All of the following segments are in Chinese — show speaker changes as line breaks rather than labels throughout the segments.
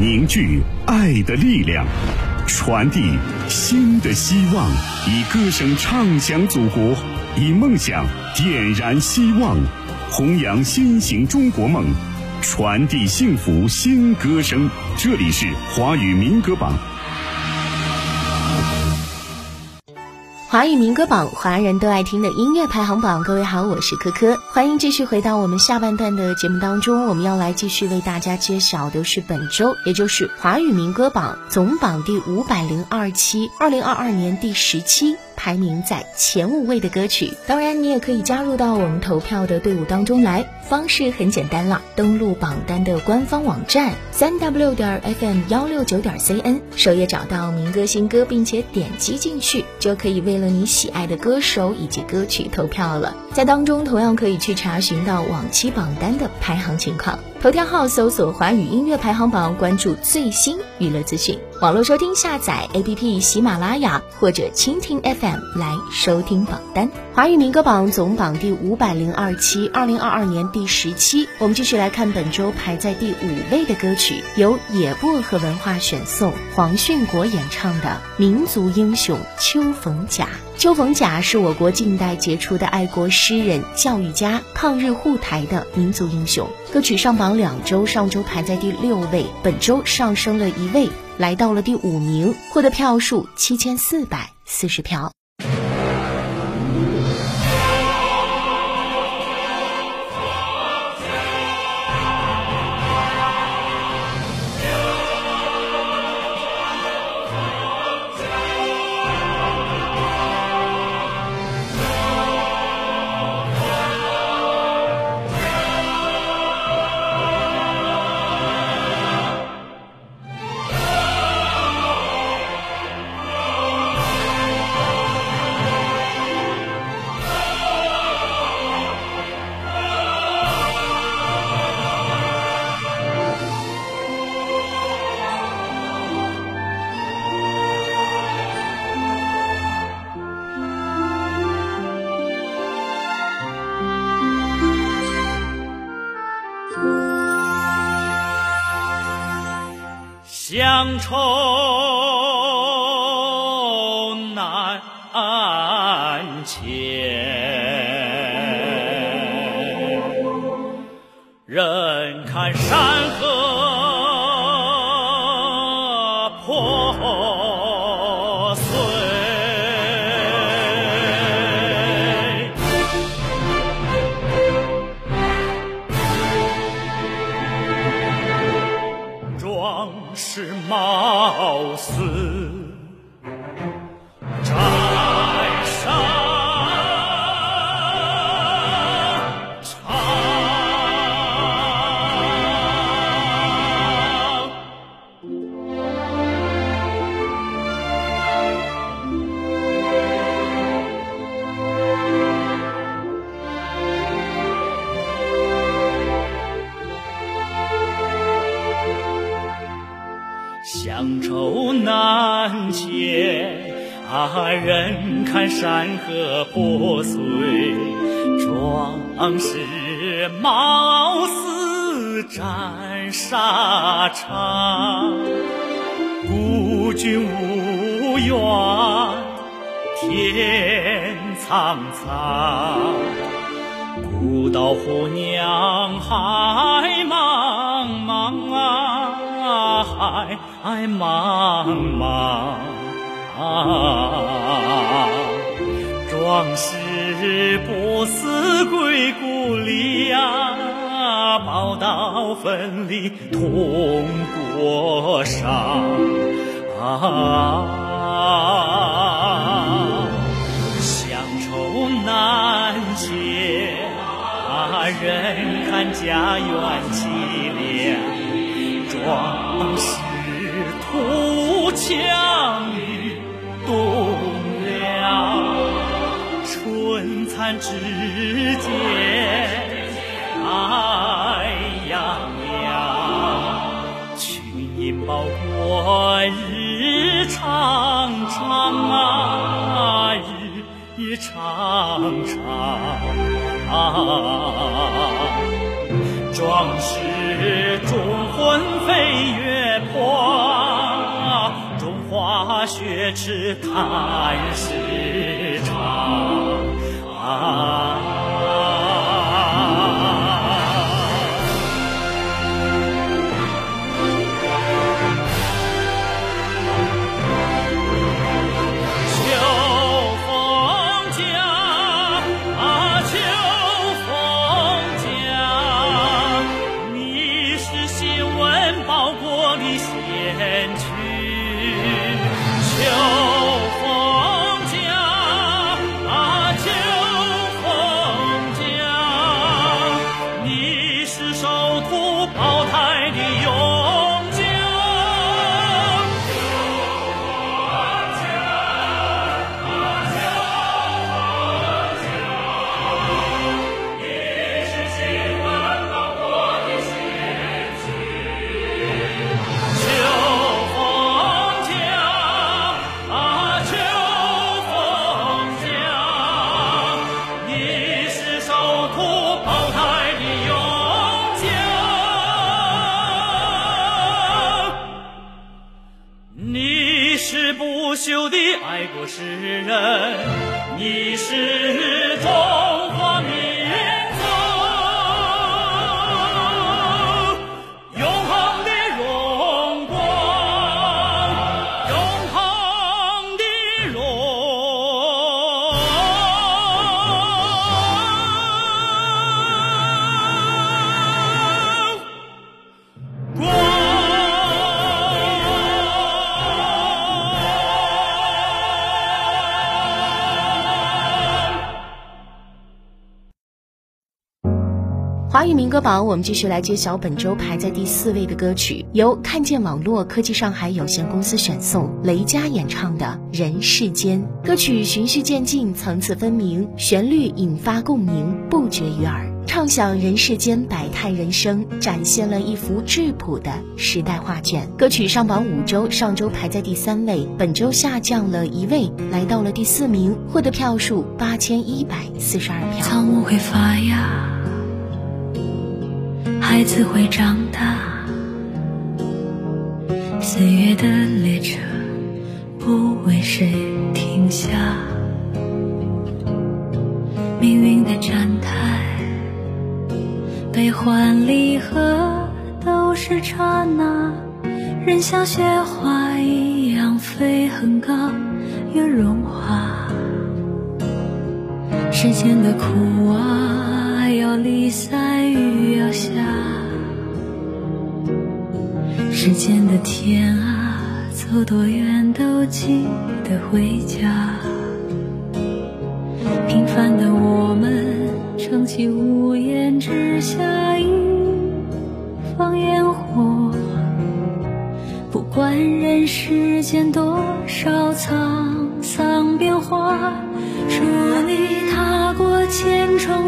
凝聚爱的力量，传递新的希望，以歌声唱响祖国，以梦想点燃希望，弘扬新型中国梦，传递幸福新歌声。这里是华语民歌榜。
华语民歌榜，华人都爱听的音乐排行榜。各位好，我是珂珂，欢迎继续回到我们下半段的节目当中。我们要来继续为大家揭晓的是本周，也就是华语民歌榜总榜第五百零二期，二零二二年第十期。排名在前五位的歌曲，当然你也可以加入到我们投票的队伍当中来。方式很简单了，登录榜单的官方网站三 w 点 fm 幺六九点 cn，首页找到民歌新歌，并且点击进去，就可以为了你喜爱的歌手以及歌曲投票了。在当中同样可以去查询到往期榜单的排行情况。头条号搜索华语音乐排行榜，关注最新娱乐资讯。网络收听下载 APP 喜马拉雅或者蜻蜓 FM 来收听榜单。华语民歌榜总榜第五百零二期，二零二二年第十期。我们继续来看本周排在第五位的歌曲，由野薄荷文化选送，黄训国演唱的《民族英雄邱逢甲》。邱逢甲是我国近代杰出的爱国诗人、教育家，抗日护台的民族英雄。歌曲上榜两周，上周排在第六位，本周上升了一位，来到了第五名，获得票数七千四百四十票。
愁难前，人看山河乡愁难解，啊，人看山河破碎，壮士貌似战沙场。孤军无援，天苍苍。孤岛虎娘海茫茫，海茫茫啊！壮士不思归故里呀，宝刀奋力痛国伤啊！乡愁难解，啊，人看家园凄凉。壮士图强于栋梁，春蚕之间爱洋洋。群英报国日长长啊，日日长长啊。壮士忠魂飞越
花，中华血耻叹世长。
啊语民歌榜，我们继续来揭晓本周排在第四位的歌曲，由看见网络科技上海有限公司选送，雷佳演唱的《人世间》。歌曲循序渐进，层次分明，旋律引发共鸣，不绝于耳。畅想人世间百态人生，展现了一幅质朴的时代画卷。歌曲上榜五周，上周排在第三位，本周下降了一位，来到了第四名，获得票数八千一百四十二票。
草木会发芽。孩子会长大，岁月的列车不为谁停下，命运的站台，悲欢离合都是刹那，人像雪花一样飞很高又融化，世间的苦啊，要离散雨要下。时间的天啊，走多远都记得回家。平凡的我们，撑起屋檐之下一方烟火。不管人世间多少沧桑变化，祝你踏过千重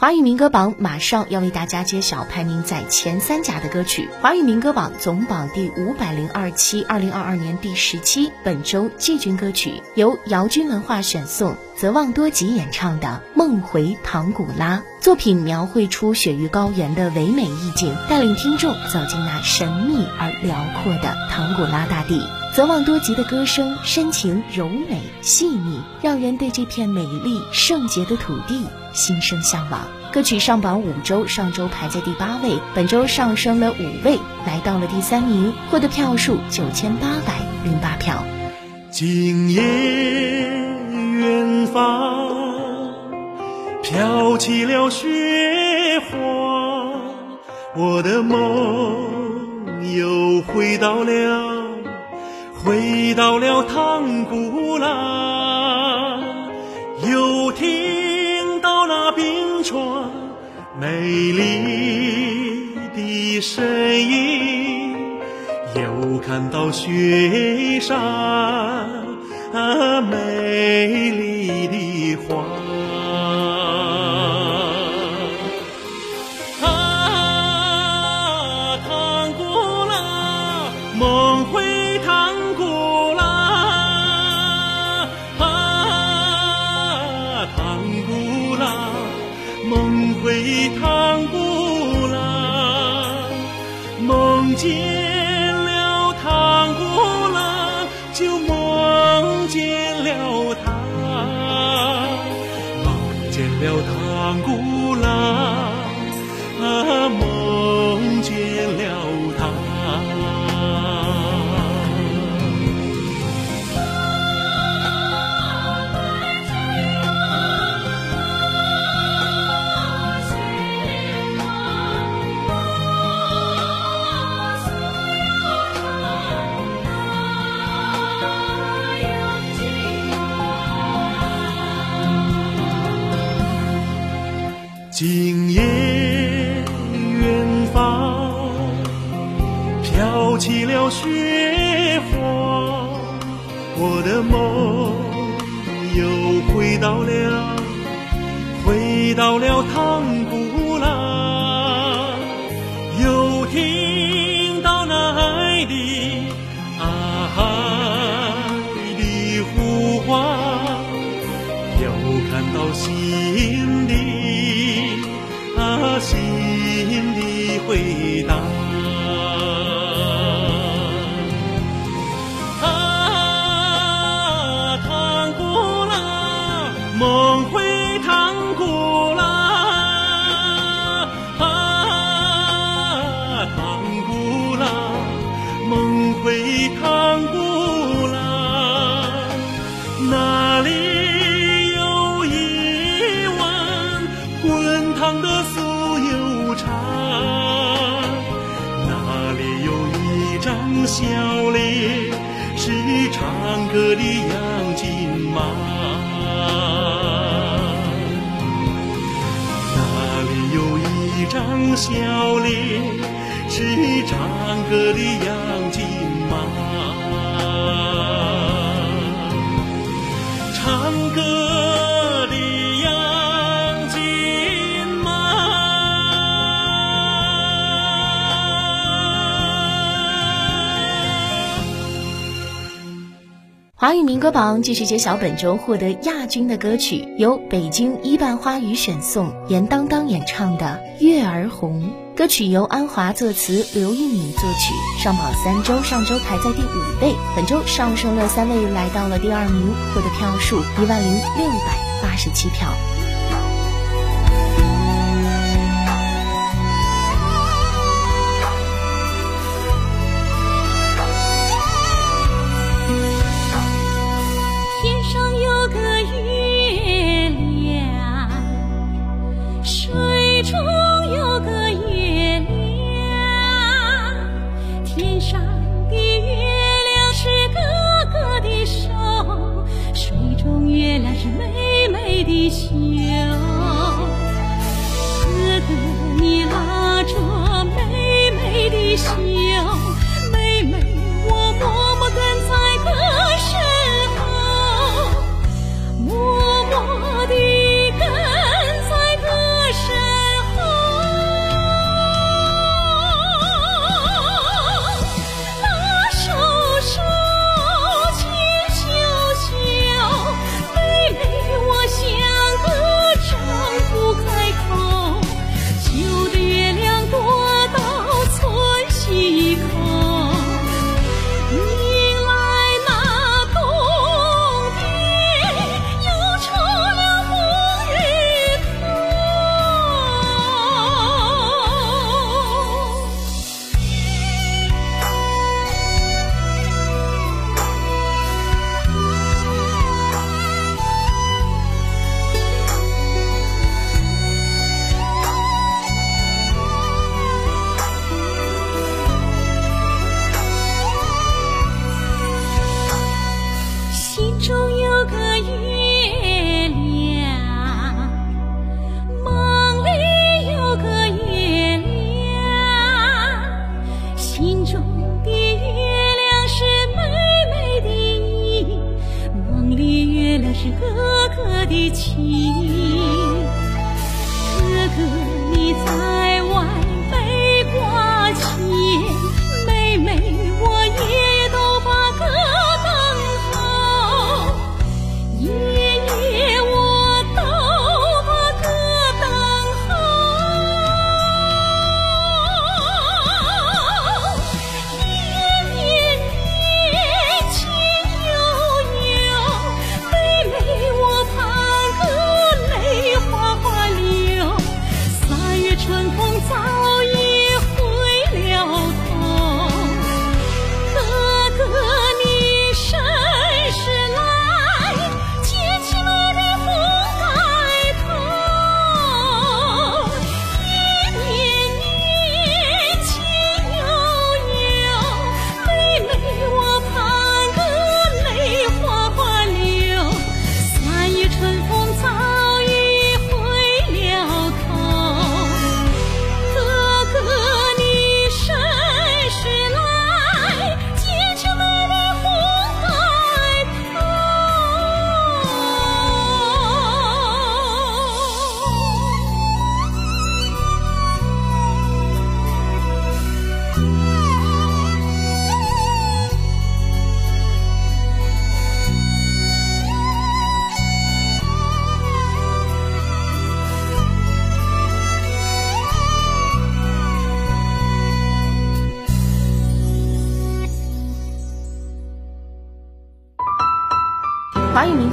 华语民歌榜马上要为大家揭晓排名在前三甲的歌曲。华语民歌榜总榜第五百零二期，二零二二年第十期，本周季军歌曲由姚军文化选送，泽旺多吉演唱的《梦回唐古拉》。作品描绘出雪域高原的唯美意境，带领听众走进那神秘而辽阔的唐古拉大地。泽旺多吉的歌声深情柔美细腻，让人对这片美丽圣洁的土地心生向往。歌曲上榜五周，上周排在第八位，本周上升了五位，来到了第三名，获得票数九千八百零八票。
今夜远方飘起了雪花，我的梦又回到了。回到了唐古拉，又听到那冰川美丽的声音，又看到雪山啊美丽了雪花，我的梦又回到了，回到了唐古拉，又听到那爱的啊爱的呼唤，又看到心的啊。心的回答。歌的杨金马，那里有一张笑脸是唱歌的杨金马，唱歌。
华语民歌榜继续揭晓本周获得亚军的歌曲，由北京一瓣花语选送，严当当演唱的《月儿红》。歌曲由安华作词，刘玉敏作曲，上榜三周，上周排在第五位，本周上升了三位，来到了第二名，获得票数一万零六百八十七票。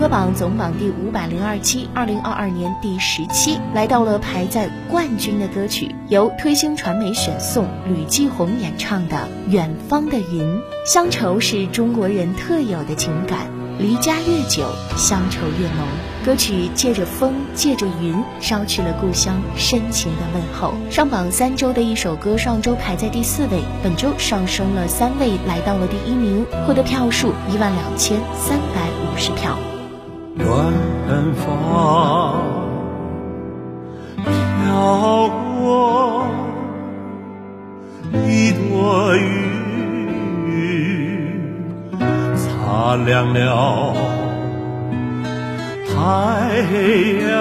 歌榜总榜第五百零二期，二零二二年第十期，来到了排在冠军的歌曲，由推星传媒选送，吕继红演唱的《远方的云》。乡愁是中国人特有的情感，离家越久，乡愁越浓。歌曲借着风，借着云，捎去了故乡深情的问候。上榜三周的一首歌，上周排在第四位，本周上升了三位，来到了第一名，获得票数一万两千三百五十票。
远方飘过一朵云，擦亮了太阳，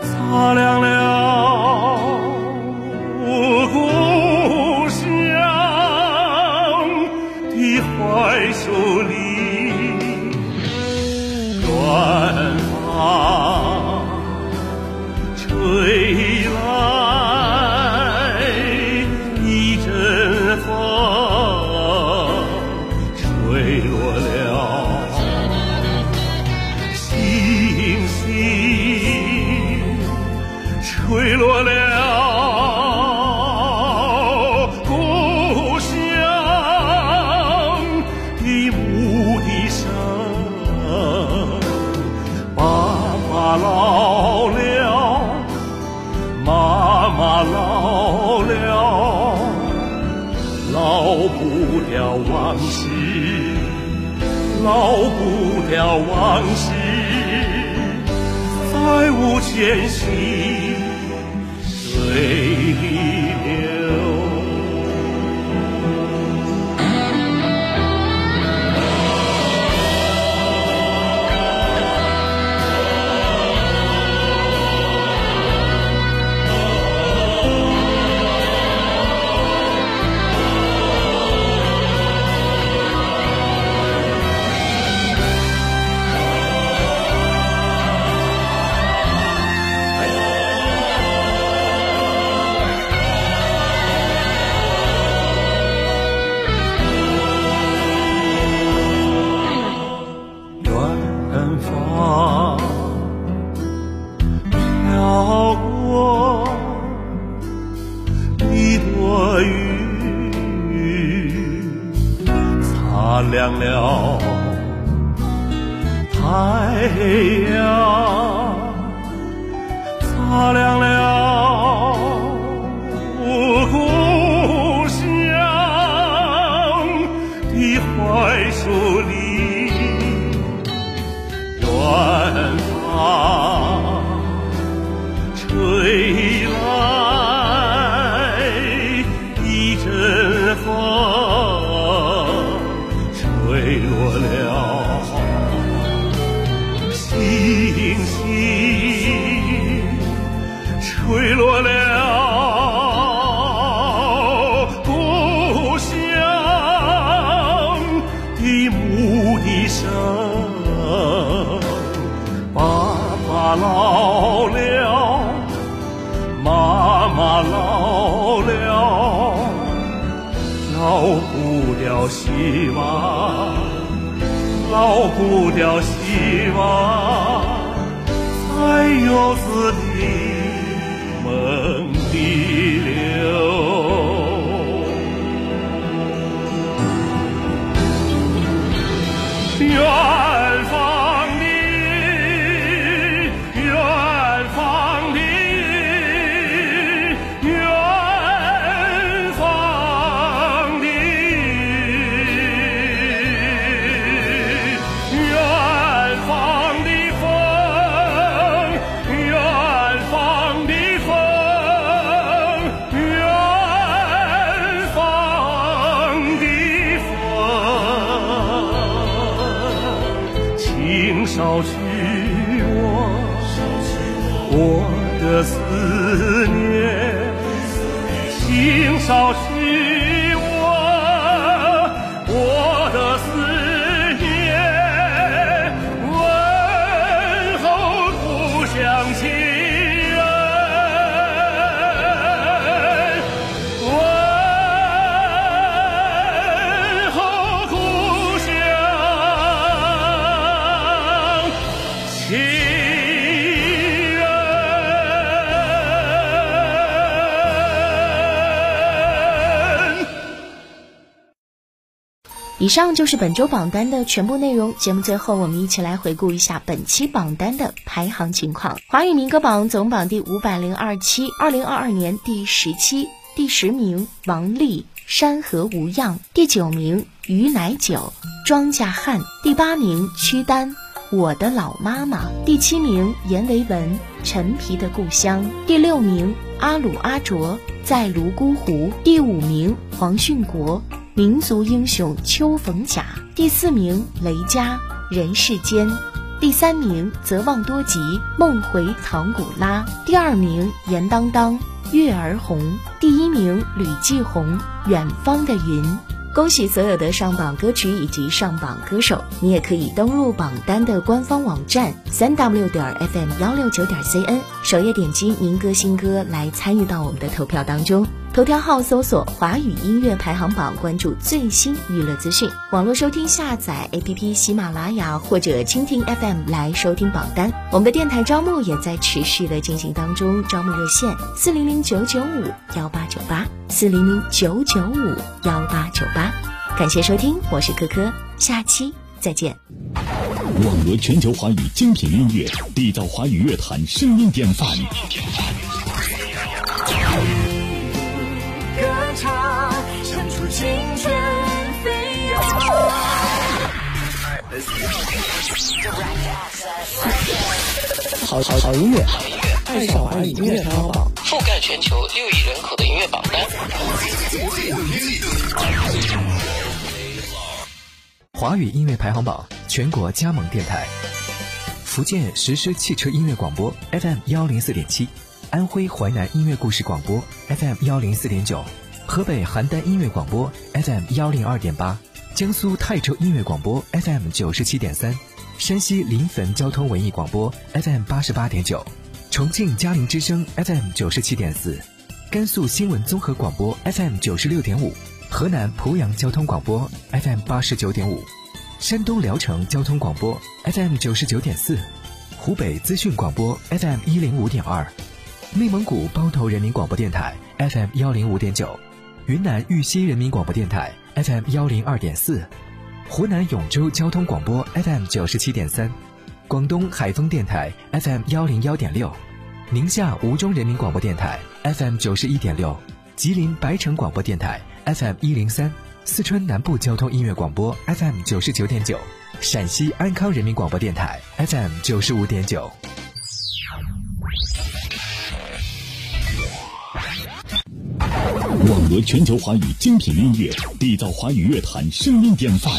擦亮了归落了故乡的牧笛声，爸爸老了，妈妈老了，老不了往昔，老不了往昔，再无前嫌。回希望老不了希望在游子的梦里流
以上就是本周榜单的全部内容。节目最后，我们一起来回顾一下本期榜单的排行情况。华语民歌榜总榜第五百零二期，二零二二年第十期，第十名王丽《山河无恙》，第九名于乃久《庄稼汉》，第八名屈丹《我的老妈妈》，第七名阎维文《陈皮的故乡》，第六名阿鲁阿卓《在泸沽湖》，第五名黄训国。民族英雄邱逢甲，第四名雷佳人世间，第三名泽旺多吉梦回唐古拉，第二名严当当月儿红，第一名吕继红远方的云。恭喜所有的上榜歌曲以及上榜歌手，你也可以登录榜单的官方网站三 w 点 fm 幺六九点 cn，首页点击民歌新歌来参与到我们的投票当中。头条号搜索“华语音乐排行榜”，关注最新娱乐资讯。网络收听下载 APP 喜马拉雅或者蜻蜓 FM 来收听榜单。我们的电台招募也在持续的进行当中，招募热线四零零九九五幺八九八四零零九九五幺八九八。感谢收听，我是可可，下期再见。
网罗全球华语精品音乐，缔造华语乐坛声音典范。
好好好音乐，爱上华语音乐排行榜，
覆盖全球六亿人口的音乐榜单。
华语音乐排行榜全国加盟电台：福建实施汽车音乐广播 FM 幺零四点七，安徽淮南音乐故事广播 FM 幺零四点九，河北邯郸音乐广播 FM 幺零二点八，江苏泰州音乐广播 FM 九十七点三。山西临汾交通文艺广播 FM 八十八点九，重庆嘉陵之声 FM 九十七点四，甘肃新闻综合广播 FM 九十六点五，河南濮阳交通广播 FM 八十九点五，山东聊城交通广播 FM 九十九点四，湖北资讯广播 FM 一零五点二，内蒙古包头人民广播电台 FM 幺零五点九，云南玉溪人民广播电台 FM 幺零二点四。湖南永州交通广播 FM 九十七点三，广东海丰电台 FM 幺零幺点六，宁夏吴忠人民广播电台 FM 九十一点六，吉林白城广播电台 FM 一零三，四川南部交通音乐广播 FM 九十九点九，陕西安康人民广播电台 FM 九十五点九。
网罗全球华语精品音乐，缔造华语乐坛声音典范。